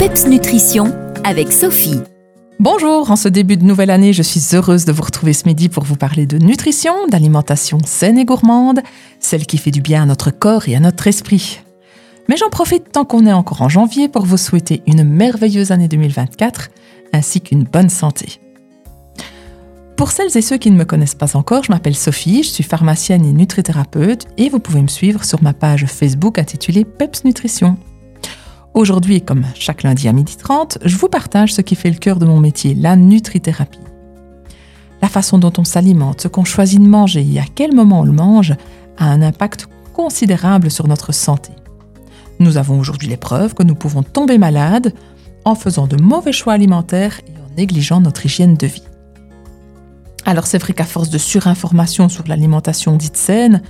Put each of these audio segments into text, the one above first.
PEPS Nutrition avec Sophie. Bonjour, en ce début de nouvelle année, je suis heureuse de vous retrouver ce midi pour vous parler de nutrition, d'alimentation saine et gourmande, celle qui fait du bien à notre corps et à notre esprit. Mais j'en profite tant qu'on est encore en janvier pour vous souhaiter une merveilleuse année 2024 ainsi qu'une bonne santé. Pour celles et ceux qui ne me connaissent pas encore, je m'appelle Sophie, je suis pharmacienne et nutrithérapeute et vous pouvez me suivre sur ma page Facebook intitulée PEPS Nutrition. Aujourd'hui, comme chaque lundi à 12h30, je vous partage ce qui fait le cœur de mon métier, la nutrithérapie. La façon dont on s'alimente, ce qu'on choisit de manger et à quel moment on le mange a un impact considérable sur notre santé. Nous avons aujourd'hui les preuves que nous pouvons tomber malades en faisant de mauvais choix alimentaires et en négligeant notre hygiène de vie. Alors c'est vrai qu'à force de surinformation sur l'alimentation dite saine,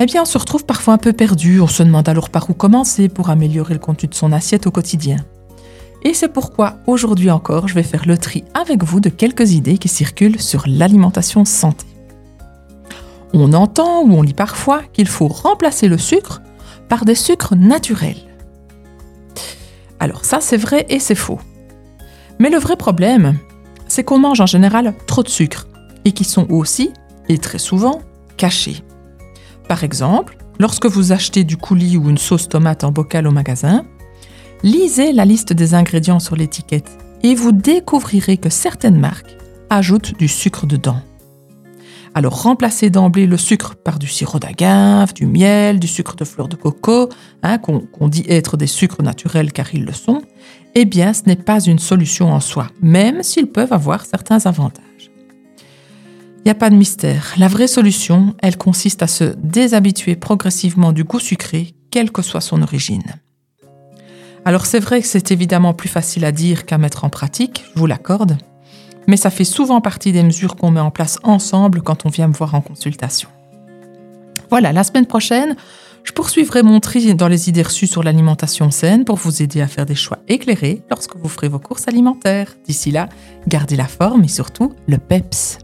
eh bien on se retrouve parfois un peu perdu, on se demande alors par où commencer pour améliorer le contenu de son assiette au quotidien. Et c'est pourquoi aujourd'hui encore, je vais faire le tri avec vous de quelques idées qui circulent sur l'alimentation santé. On entend ou on lit parfois qu'il faut remplacer le sucre par des sucres naturels. Alors ça c'est vrai et c'est faux. Mais le vrai problème, c'est qu'on mange en général trop de sucre et qui sont aussi, et très souvent, cachés. Par exemple, lorsque vous achetez du coulis ou une sauce tomate en bocal au magasin, lisez la liste des ingrédients sur l'étiquette et vous découvrirez que certaines marques ajoutent du sucre dedans. Alors remplacez d'emblée le sucre par du sirop d'agave, du miel, du sucre de fleur de coco, hein, qu'on dit être des sucres naturels car ils le sont, eh bien ce n'est pas une solution en soi, même s'ils peuvent avoir certains avantages. N'y a pas de mystère. La vraie solution, elle consiste à se déshabituer progressivement du goût sucré, quelle que soit son origine. Alors c'est vrai que c'est évidemment plus facile à dire qu'à mettre en pratique, je vous l'accorde, mais ça fait souvent partie des mesures qu'on met en place ensemble quand on vient me voir en consultation. Voilà, la semaine prochaine, je poursuivrai mon tri dans les idées reçues sur l'alimentation saine pour vous aider à faire des choix éclairés lorsque vous ferez vos courses alimentaires. D'ici là, gardez la forme et surtout le PEPS.